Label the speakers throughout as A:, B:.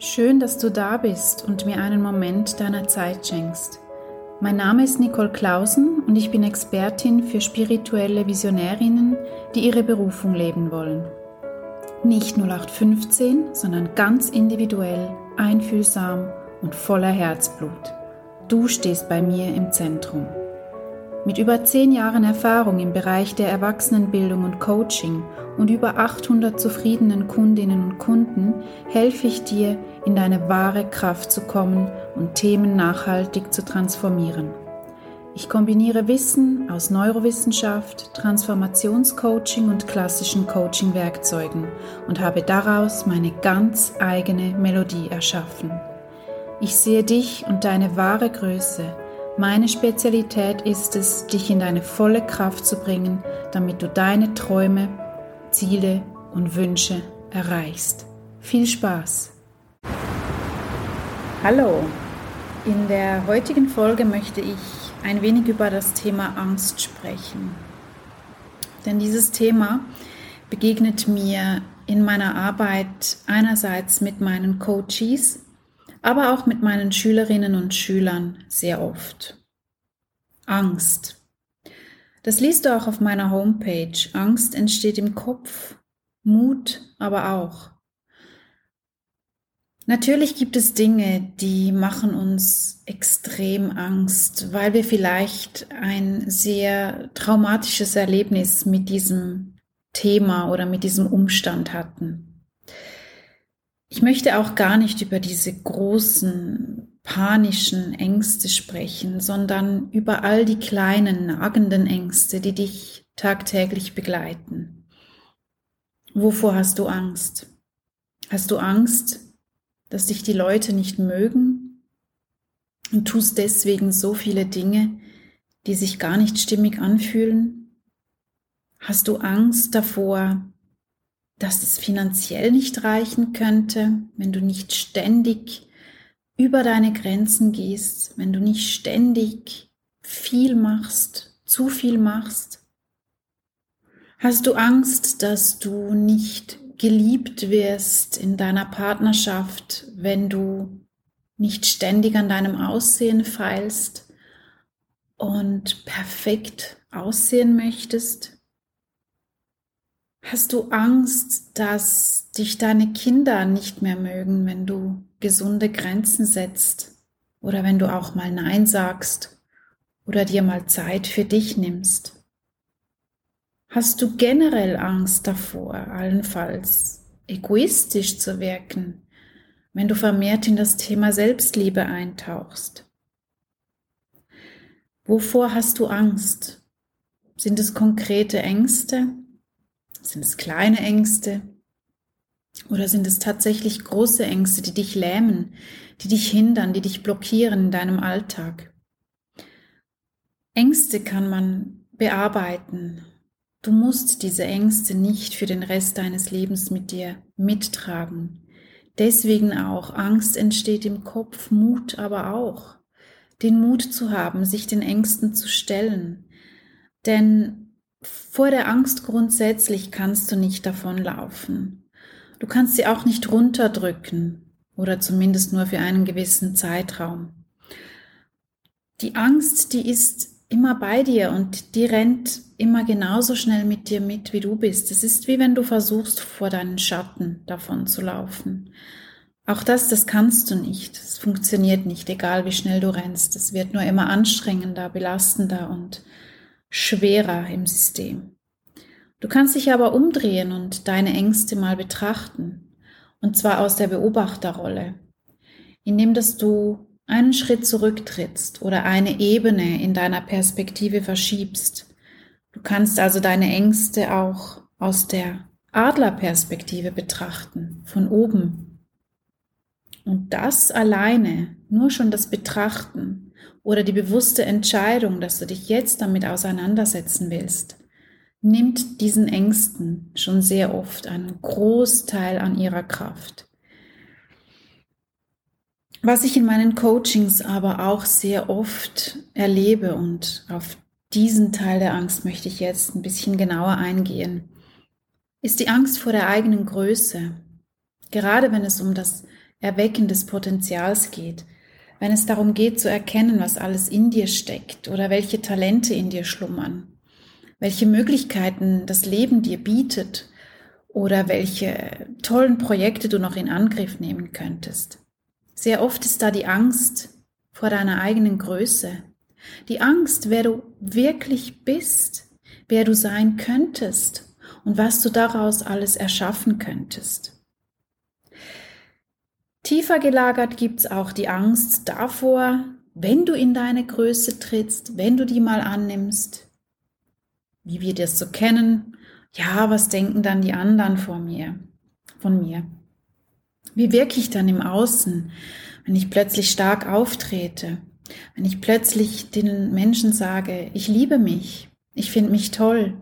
A: Schön, dass du da bist und mir einen Moment deiner Zeit schenkst. Mein Name ist Nicole Clausen und ich bin Expertin für spirituelle Visionärinnen, die ihre Berufung leben wollen. Nicht 0815, sondern ganz individuell, einfühlsam und voller Herzblut. Du stehst bei mir im Zentrum. Mit über zehn Jahren Erfahrung im Bereich der Erwachsenenbildung und Coaching und über 800 zufriedenen Kundinnen und Kunden helfe ich dir, in deine wahre Kraft zu kommen und Themen nachhaltig zu transformieren. Ich kombiniere Wissen aus Neurowissenschaft, Transformationscoaching und klassischen Coaching-Werkzeugen und habe daraus meine ganz eigene Melodie erschaffen. Ich sehe dich und deine wahre Größe – meine Spezialität ist es, dich in deine volle Kraft zu bringen, damit du deine Träume, Ziele und Wünsche erreichst. Viel Spaß! Hallo! In der heutigen Folge möchte ich ein wenig über das Thema Angst sprechen. Denn dieses Thema begegnet mir in meiner Arbeit einerseits mit meinen Coaches, aber auch mit meinen Schülerinnen und Schülern sehr oft. Angst. Das liest du auch auf meiner Homepage. Angst entsteht im Kopf, Mut aber auch. Natürlich gibt es Dinge, die machen uns extrem Angst, weil wir vielleicht ein sehr traumatisches Erlebnis mit diesem Thema oder mit diesem Umstand hatten. Ich möchte auch gar nicht über diese großen panischen Ängste sprechen, sondern über all die kleinen nagenden Ängste, die dich tagtäglich begleiten. Wovor hast du Angst? Hast du Angst, dass dich die Leute nicht mögen und tust deswegen so viele Dinge, die sich gar nicht stimmig anfühlen? Hast du Angst davor, dass es finanziell nicht reichen könnte, wenn du nicht ständig über deine Grenzen gehst, wenn du nicht ständig viel machst, zu viel machst? Hast du Angst, dass du nicht geliebt wirst in deiner Partnerschaft, wenn du nicht ständig an deinem Aussehen feilst und perfekt aussehen möchtest? Hast du Angst, dass dich deine Kinder nicht mehr mögen, wenn du gesunde Grenzen setzt oder wenn du auch mal Nein sagst oder dir mal Zeit für dich nimmst? Hast du generell Angst davor, allenfalls egoistisch zu wirken, wenn du vermehrt in das Thema Selbstliebe eintauchst? Wovor hast du Angst? Sind es konkrete Ängste? Sind es kleine Ängste? Oder sind es tatsächlich große Ängste, die dich lähmen, die dich hindern, die dich blockieren in deinem Alltag? Ängste kann man bearbeiten. Du musst diese Ängste nicht für den Rest deines Lebens mit dir mittragen. Deswegen auch, Angst entsteht im Kopf, Mut aber auch. Den Mut zu haben, sich den Ängsten zu stellen. Denn vor der Angst grundsätzlich kannst du nicht davonlaufen. Du kannst sie auch nicht runterdrücken oder zumindest nur für einen gewissen Zeitraum. Die Angst, die ist immer bei dir und die rennt immer genauso schnell mit dir mit, wie du bist. Es ist wie wenn du versuchst, vor deinen Schatten davon zu laufen. Auch das, das kannst du nicht. Es funktioniert nicht, egal wie schnell du rennst. Es wird nur immer anstrengender, belastender und schwerer im System. Du kannst dich aber umdrehen und deine Ängste mal betrachten, und zwar aus der Beobachterrolle, indem dass du einen Schritt zurücktrittst oder eine Ebene in deiner Perspektive verschiebst. Du kannst also deine Ängste auch aus der Adlerperspektive betrachten, von oben. Und das alleine, nur schon das Betrachten, oder die bewusste Entscheidung, dass du dich jetzt damit auseinandersetzen willst, nimmt diesen Ängsten schon sehr oft einen Großteil an ihrer Kraft. Was ich in meinen Coachings aber auch sehr oft erlebe und auf diesen Teil der Angst möchte ich jetzt ein bisschen genauer eingehen, ist die Angst vor der eigenen Größe. Gerade wenn es um das Erwecken des Potenzials geht, wenn es darum geht zu erkennen, was alles in dir steckt oder welche Talente in dir schlummern, welche Möglichkeiten das Leben dir bietet oder welche tollen Projekte du noch in Angriff nehmen könntest. Sehr oft ist da die Angst vor deiner eigenen Größe, die Angst, wer du wirklich bist, wer du sein könntest und was du daraus alles erschaffen könntest. Tiefer gelagert gibt es auch die Angst davor, wenn du in deine Größe trittst, wenn du die mal annimmst, wie wir das so kennen, ja, was denken dann die anderen vor mir, von mir? Wie wirke ich dann im Außen, wenn ich plötzlich stark auftrete, wenn ich plötzlich den Menschen sage, ich liebe mich, ich finde mich toll,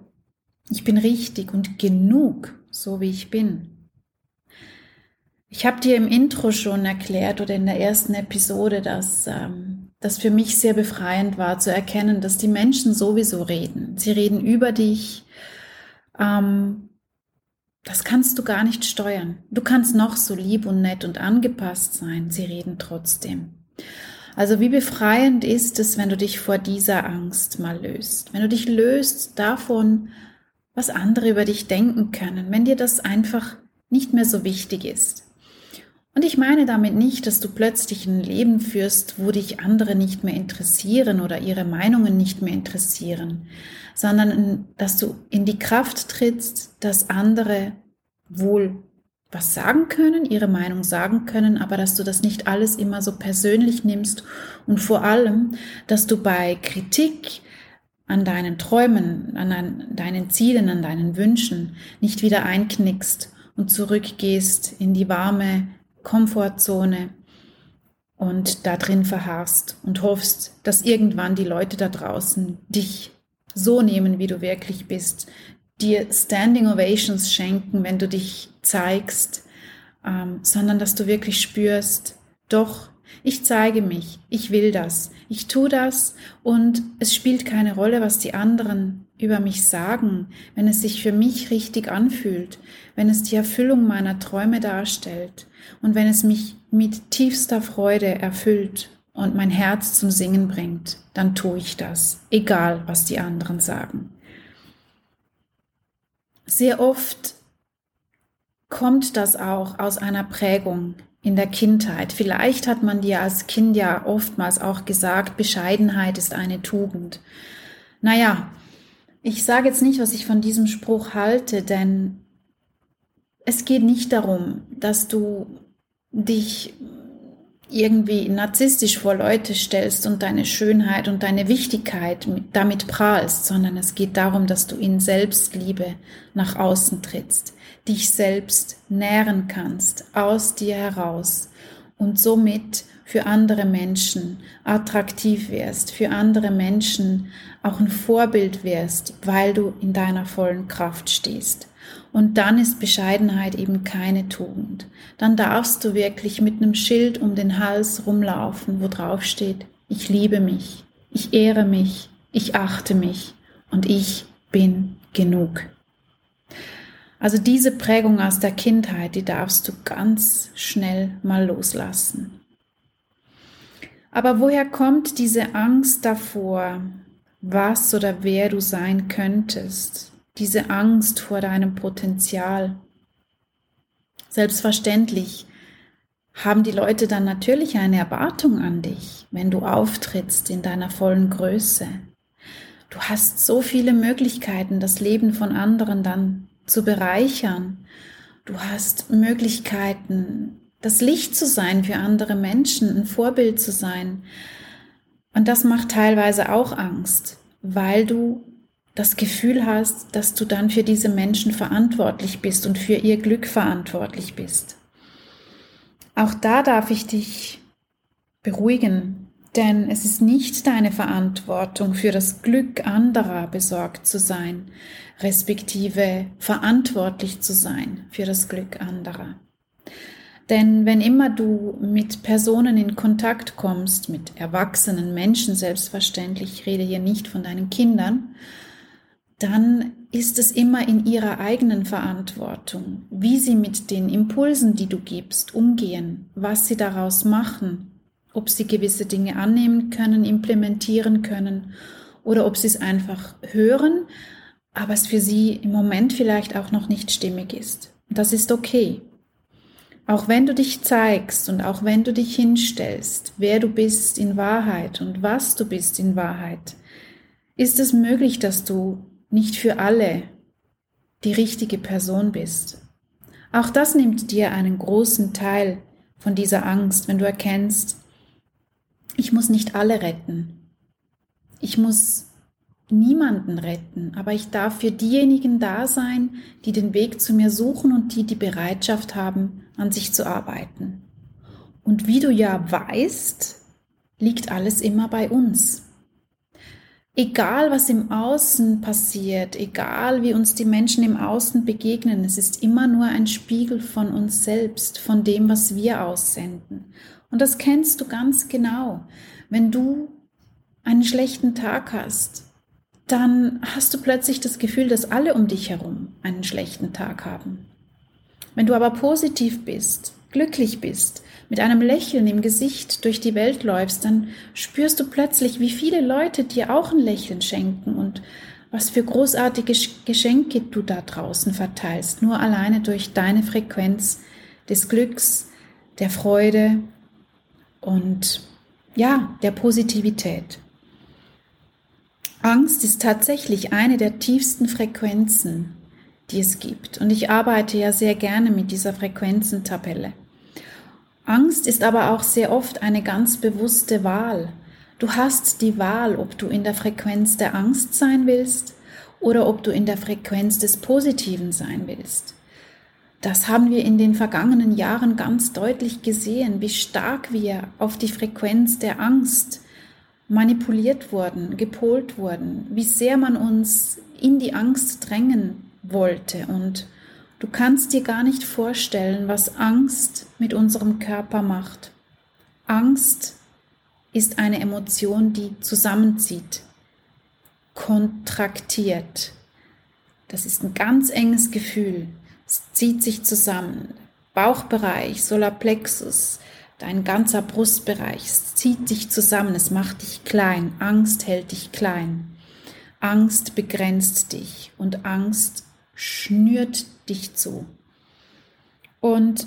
A: ich bin richtig und genug, so wie ich bin. Ich habe dir im Intro schon erklärt oder in der ersten Episode, dass ähm, das für mich sehr befreiend war zu erkennen, dass die Menschen sowieso reden. Sie reden über dich. Ähm, das kannst du gar nicht steuern. Du kannst noch so lieb und nett und angepasst sein. Sie reden trotzdem. Also wie befreiend ist es, wenn du dich vor dieser Angst mal löst. Wenn du dich löst davon, was andere über dich denken können. Wenn dir das einfach nicht mehr so wichtig ist. Und ich meine damit nicht, dass du plötzlich ein Leben führst, wo dich andere nicht mehr interessieren oder ihre Meinungen nicht mehr interessieren, sondern dass du in die Kraft trittst, dass andere wohl was sagen können, ihre Meinung sagen können, aber dass du das nicht alles immer so persönlich nimmst und vor allem, dass du bei Kritik an deinen Träumen, an deinen Zielen, an deinen Wünschen nicht wieder einknickst und zurückgehst in die warme Komfortzone und da drin verharrst und hoffst, dass irgendwann die Leute da draußen dich so nehmen, wie du wirklich bist, dir Standing Ovations schenken, wenn du dich zeigst, ähm, sondern dass du wirklich spürst, doch, ich zeige mich, ich will das, ich tue das und es spielt keine Rolle, was die anderen über mich sagen, wenn es sich für mich richtig anfühlt, wenn es die Erfüllung meiner Träume darstellt und wenn es mich mit tiefster Freude erfüllt und mein Herz zum Singen bringt, dann tue ich das, egal was die anderen sagen. Sehr oft kommt das auch aus einer Prägung in der Kindheit. Vielleicht hat man dir als Kind ja oftmals auch gesagt, Bescheidenheit ist eine Tugend. Naja, ich sage jetzt nicht, was ich von diesem Spruch halte, denn es geht nicht darum, dass du dich irgendwie narzisstisch vor Leute stellst und deine Schönheit und deine Wichtigkeit damit prahlst, sondern es geht darum, dass du in Selbstliebe nach außen trittst, dich selbst nähren kannst, aus dir heraus und somit für andere Menschen attraktiv wärst, für andere Menschen auch ein Vorbild wärst, weil du in deiner vollen Kraft stehst. Und dann ist Bescheidenheit eben keine Tugend. Dann darfst du wirklich mit einem Schild um den Hals rumlaufen, wo drauf steht, ich liebe mich, ich ehre mich, ich achte mich und ich bin genug. Also diese Prägung aus der Kindheit, die darfst du ganz schnell mal loslassen. Aber woher kommt diese Angst davor, was oder wer du sein könntest? diese Angst vor deinem Potenzial. Selbstverständlich haben die Leute dann natürlich eine Erwartung an dich, wenn du auftrittst in deiner vollen Größe. Du hast so viele Möglichkeiten, das Leben von anderen dann zu bereichern. Du hast Möglichkeiten, das Licht zu sein für andere Menschen, ein Vorbild zu sein. Und das macht teilweise auch Angst, weil du das Gefühl hast, dass du dann für diese Menschen verantwortlich bist und für ihr Glück verantwortlich bist. Auch da darf ich dich beruhigen, denn es ist nicht deine Verantwortung, für das Glück anderer besorgt zu sein, respektive verantwortlich zu sein für das Glück anderer. Denn wenn immer du mit Personen in Kontakt kommst, mit erwachsenen Menschen selbstverständlich, ich rede hier nicht von deinen Kindern, dann ist es immer in ihrer eigenen Verantwortung, wie sie mit den Impulsen, die du gibst, umgehen, was sie daraus machen, ob sie gewisse Dinge annehmen können, implementieren können oder ob sie es einfach hören, aber es für sie im Moment vielleicht auch noch nicht stimmig ist. das ist okay. Auch wenn du dich zeigst und auch wenn du dich hinstellst, wer du bist in Wahrheit und was du bist in Wahrheit, ist es möglich, dass du nicht für alle die richtige Person bist. Auch das nimmt dir einen großen Teil von dieser Angst, wenn du erkennst, ich muss nicht alle retten. Ich muss niemanden retten, aber ich darf für diejenigen da sein, die den Weg zu mir suchen und die die Bereitschaft haben, an sich zu arbeiten. Und wie du ja weißt, liegt alles immer bei uns egal was im Außen passiert, egal wie uns die Menschen im Außen begegnen, es ist immer nur ein Spiegel von uns selbst, von dem, was wir aussenden. Und das kennst du ganz genau. Wenn du einen schlechten Tag hast, dann hast du plötzlich das Gefühl, dass alle um dich herum einen schlechten Tag haben. Wenn du aber positiv bist, glücklich bist, mit einem Lächeln im Gesicht durch die Welt läufst, dann spürst du plötzlich, wie viele Leute dir auch ein Lächeln schenken und was für großartige Geschenke du da draußen verteilst, nur alleine durch deine Frequenz des Glücks, der Freude und ja, der Positivität. Angst ist tatsächlich eine der tiefsten Frequenzen, die es gibt. Und ich arbeite ja sehr gerne mit dieser Frequenzentabelle. Angst ist aber auch sehr oft eine ganz bewusste Wahl. Du hast die Wahl, ob du in der Frequenz der Angst sein willst oder ob du in der Frequenz des Positiven sein willst. Das haben wir in den vergangenen Jahren ganz deutlich gesehen, wie stark wir auf die Frequenz der Angst manipuliert wurden, gepolt wurden, wie sehr man uns in die Angst drängen wollte und Du kannst dir gar nicht vorstellen, was Angst mit unserem Körper macht. Angst ist eine Emotion, die zusammenzieht, kontraktiert. Das ist ein ganz enges Gefühl. Es zieht sich zusammen. Bauchbereich, Solarplexus, dein ganzer Brustbereich, zieht sich zusammen, es macht dich klein. Angst hält dich klein. Angst begrenzt dich und Angst schnürt dich zu. Und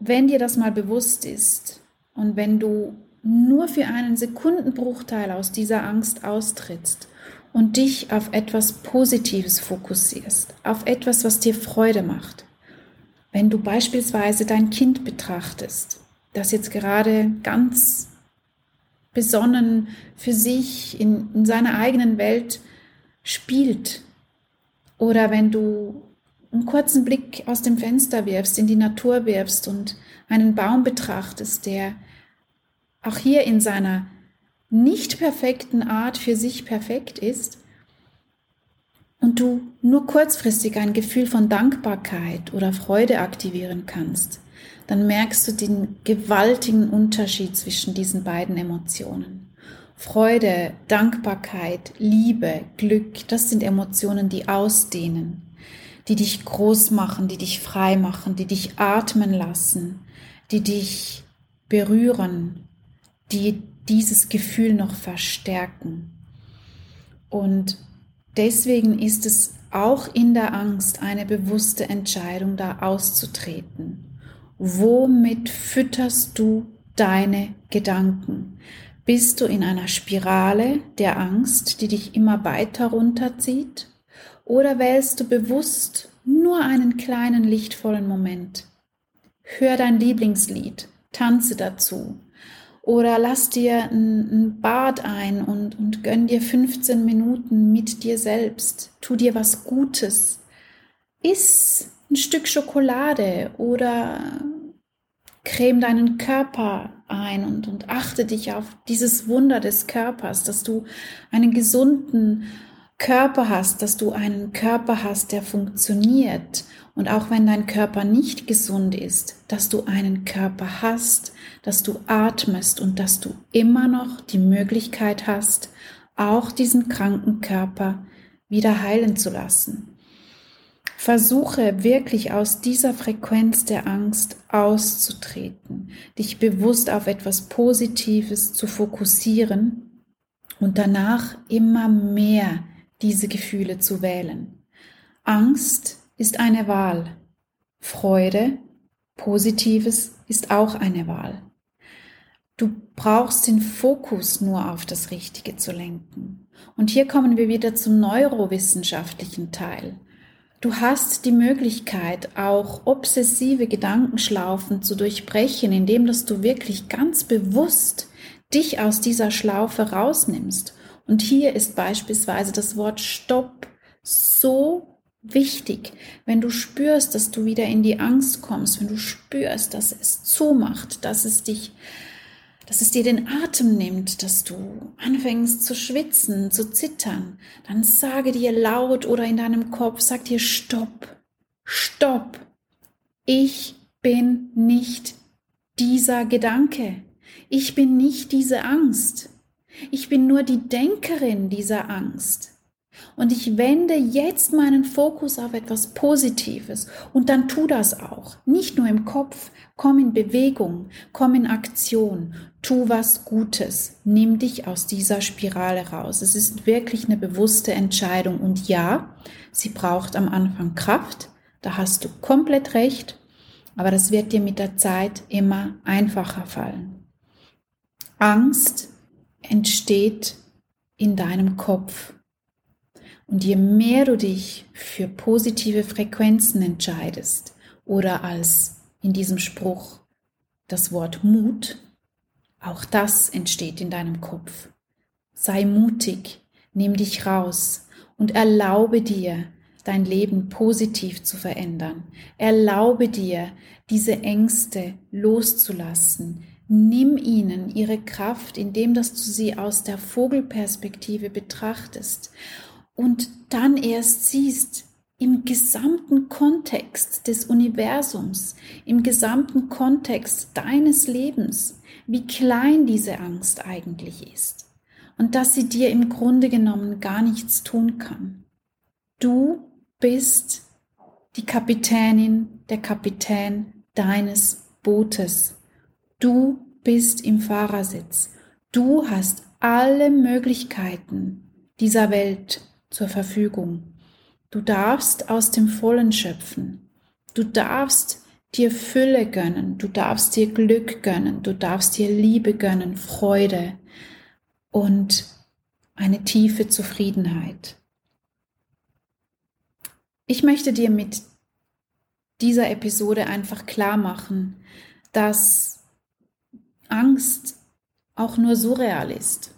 A: wenn dir das mal bewusst ist und wenn du nur für einen Sekundenbruchteil aus dieser Angst austrittst und dich auf etwas Positives fokussierst, auf etwas, was dir Freude macht, wenn du beispielsweise dein Kind betrachtest, das jetzt gerade ganz besonnen für sich in, in seiner eigenen Welt spielt. Oder wenn du einen kurzen Blick aus dem Fenster wirfst, in die Natur wirfst und einen Baum betrachtest, der auch hier in seiner nicht perfekten Art für sich perfekt ist, und du nur kurzfristig ein Gefühl von Dankbarkeit oder Freude aktivieren kannst, dann merkst du den gewaltigen Unterschied zwischen diesen beiden Emotionen. Freude, Dankbarkeit, Liebe, Glück, das sind Emotionen, die ausdehnen, die dich groß machen, die dich frei machen, die dich atmen lassen, die dich berühren, die dieses Gefühl noch verstärken. Und deswegen ist es auch in der Angst eine bewusste Entscheidung, da auszutreten. Womit fütterst du deine Gedanken? Bist du in einer Spirale der Angst, die dich immer weiter runterzieht? Oder wählst du bewusst nur einen kleinen lichtvollen Moment? Hör dein Lieblingslied, tanze dazu. Oder lass dir ein, Bad ein und, und gönn dir 15 Minuten mit dir selbst. Tu dir was Gutes. Iss ein Stück Schokolade oder creme deinen Körper ein und, und achte dich auf dieses Wunder des Körpers, dass du einen gesunden Körper hast, dass du einen Körper hast, der funktioniert. Und auch wenn dein Körper nicht gesund ist, dass du einen Körper hast, dass du atmest und dass du immer noch die Möglichkeit hast, auch diesen kranken Körper wieder heilen zu lassen. Versuche wirklich aus dieser Frequenz der Angst auszutreten, dich bewusst auf etwas Positives zu fokussieren und danach immer mehr diese Gefühle zu wählen. Angst ist eine Wahl. Freude, Positives ist auch eine Wahl. Du brauchst den Fokus nur auf das Richtige zu lenken. Und hier kommen wir wieder zum neurowissenschaftlichen Teil. Du hast die Möglichkeit, auch obsessive Gedankenschlaufen zu durchbrechen, indem dass du wirklich ganz bewusst dich aus dieser Schlaufe rausnimmst. Und hier ist beispielsweise das Wort Stopp so wichtig. Wenn du spürst, dass du wieder in die Angst kommst, wenn du spürst, dass es zumacht, dass es dich dass es dir den Atem nimmt, dass du anfängst zu schwitzen, zu zittern, dann sage dir laut oder in deinem Kopf, sag dir Stopp, Stopp. Ich bin nicht dieser Gedanke. Ich bin nicht diese Angst. Ich bin nur die Denkerin dieser Angst. Und ich wende jetzt meinen Fokus auf etwas Positives. Und dann tu das auch. Nicht nur im Kopf, komm in Bewegung, komm in Aktion, tu was Gutes, nimm dich aus dieser Spirale raus. Es ist wirklich eine bewusste Entscheidung. Und ja, sie braucht am Anfang Kraft, da hast du komplett recht, aber das wird dir mit der Zeit immer einfacher fallen. Angst entsteht in deinem Kopf und je mehr du dich für positive Frequenzen entscheidest oder als in diesem Spruch das Wort Mut, auch das entsteht in deinem Kopf. Sei mutig, nimm dich raus und erlaube dir, dein Leben positiv zu verändern. Erlaube dir, diese Ängste loszulassen. Nimm ihnen ihre Kraft, indem dass du sie aus der Vogelperspektive betrachtest und dann erst siehst, im gesamten Kontext des Universums, im gesamten Kontext deines Lebens, wie klein diese Angst eigentlich ist und dass sie dir im Grunde genommen gar nichts tun kann. Du bist die Kapitänin, der Kapitän deines Bootes. Du bist im Fahrersitz. Du hast alle Möglichkeiten dieser Welt zur Verfügung. Du darfst aus dem Vollen schöpfen. Du darfst dir Fülle gönnen. Du darfst dir Glück gönnen. Du darfst dir Liebe gönnen, Freude und eine tiefe Zufriedenheit. Ich möchte dir mit dieser Episode einfach klar machen, dass Angst auch nur surreal ist.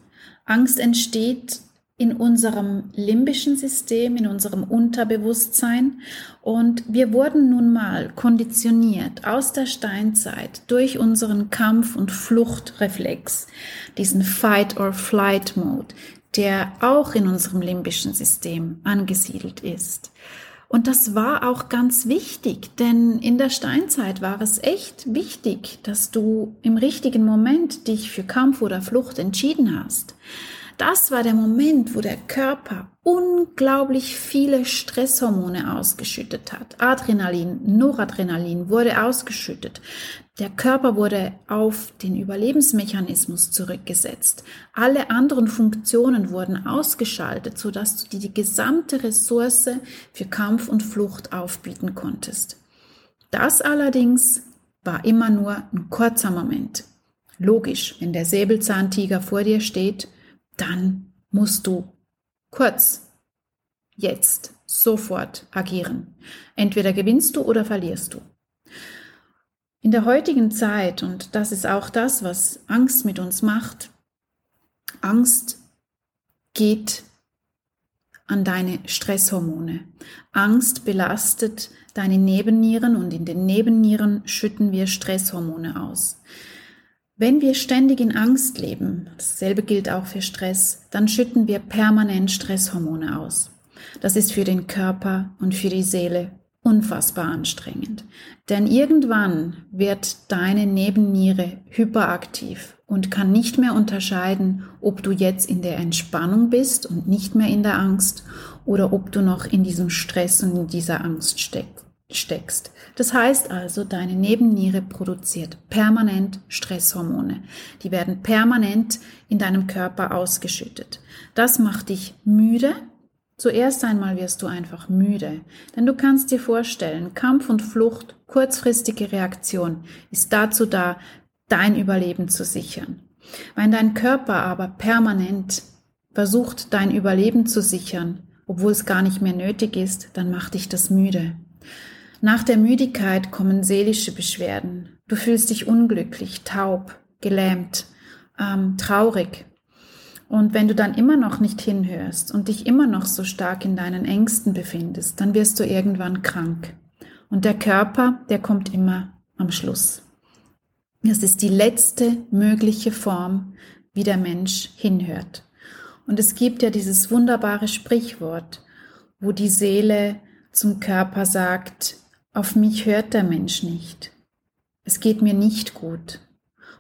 A: Angst entsteht in unserem limbischen System, in unserem Unterbewusstsein. Und wir wurden nun mal konditioniert aus der Steinzeit durch unseren Kampf- und Fluchtreflex, diesen Fight-or-Flight-Mode, der auch in unserem limbischen System angesiedelt ist. Und das war auch ganz wichtig, denn in der Steinzeit war es echt wichtig, dass du im richtigen Moment dich für Kampf oder Flucht entschieden hast. Das war der Moment, wo der Körper unglaublich viele Stresshormone ausgeschüttet hat. Adrenalin, Noradrenalin wurde ausgeschüttet. Der Körper wurde auf den Überlebensmechanismus zurückgesetzt. Alle anderen Funktionen wurden ausgeschaltet, sodass du dir die gesamte Ressource für Kampf und Flucht aufbieten konntest. Das allerdings war immer nur ein kurzer Moment. Logisch, wenn der Säbelzahntiger vor dir steht, dann musst du kurz, jetzt, sofort agieren. Entweder gewinnst du oder verlierst du. In der heutigen Zeit, und das ist auch das, was Angst mit uns macht, Angst geht an deine Stresshormone. Angst belastet deine Nebennieren und in den Nebennieren schütten wir Stresshormone aus. Wenn wir ständig in Angst leben, dasselbe gilt auch für Stress, dann schütten wir permanent Stresshormone aus. Das ist für den Körper und für die Seele unfassbar anstrengend. Denn irgendwann wird deine Nebenniere hyperaktiv und kann nicht mehr unterscheiden, ob du jetzt in der Entspannung bist und nicht mehr in der Angst oder ob du noch in diesem Stress und in dieser Angst steckst. Das heißt also, deine Nebenniere produziert permanent Stresshormone. Die werden permanent in deinem Körper ausgeschüttet. Das macht dich müde. Zuerst einmal wirst du einfach müde, denn du kannst dir vorstellen, Kampf und Flucht, kurzfristige Reaktion, ist dazu da, dein Überleben zu sichern. Wenn dein Körper aber permanent versucht, dein Überleben zu sichern, obwohl es gar nicht mehr nötig ist, dann macht dich das müde. Nach der Müdigkeit kommen seelische Beschwerden. Du fühlst dich unglücklich, taub, gelähmt, ähm, traurig. Und wenn du dann immer noch nicht hinhörst und dich immer noch so stark in deinen Ängsten befindest, dann wirst du irgendwann krank. Und der Körper, der kommt immer am Schluss. Es ist die letzte mögliche Form, wie der Mensch hinhört. Und es gibt ja dieses wunderbare Sprichwort, wo die Seele zum Körper sagt, auf mich hört der Mensch nicht. Es geht mir nicht gut.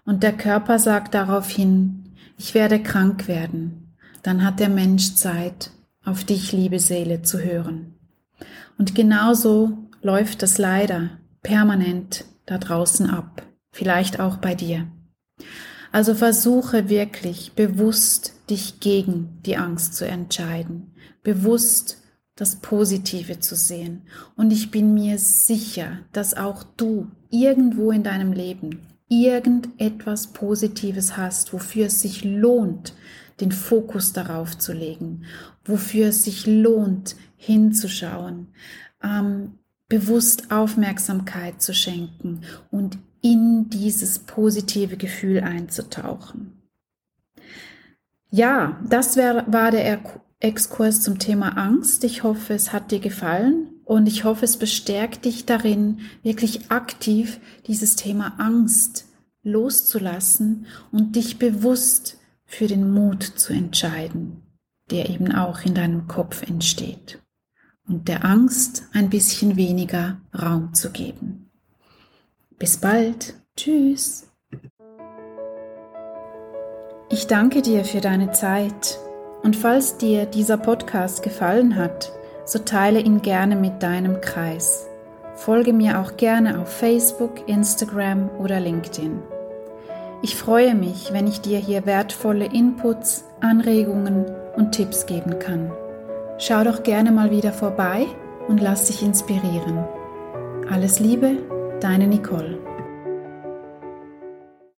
A: Und der Körper sagt daraufhin, ich werde krank werden. Dann hat der Mensch Zeit, auf dich, liebe Seele, zu hören. Und genauso läuft das leider permanent da draußen ab. Vielleicht auch bei dir. Also versuche wirklich bewusst dich gegen die Angst zu entscheiden. Bewusst das Positive zu sehen. Und ich bin mir sicher, dass auch du irgendwo in deinem Leben irgendetwas Positives hast, wofür es sich lohnt, den Fokus darauf zu legen, wofür es sich lohnt, hinzuschauen, ähm, bewusst Aufmerksamkeit zu schenken und in dieses positive Gefühl einzutauchen. Ja, das wär, war der Exkurs zum Thema Angst. Ich hoffe, es hat dir gefallen und ich hoffe, es bestärkt dich darin, wirklich aktiv dieses Thema Angst loszulassen und dich bewusst für den Mut zu entscheiden, der eben auch in deinem Kopf entsteht und der Angst ein bisschen weniger Raum zu geben. Bis bald. Tschüss. Ich danke dir für deine Zeit und falls dir dieser Podcast gefallen hat, so teile ihn gerne mit deinem Kreis. Folge mir auch gerne auf Facebook, Instagram oder LinkedIn. Ich freue mich, wenn ich dir hier wertvolle Inputs, Anregungen und Tipps geben kann. Schau doch gerne mal wieder vorbei und lass dich inspirieren. Alles Liebe, deine Nicole.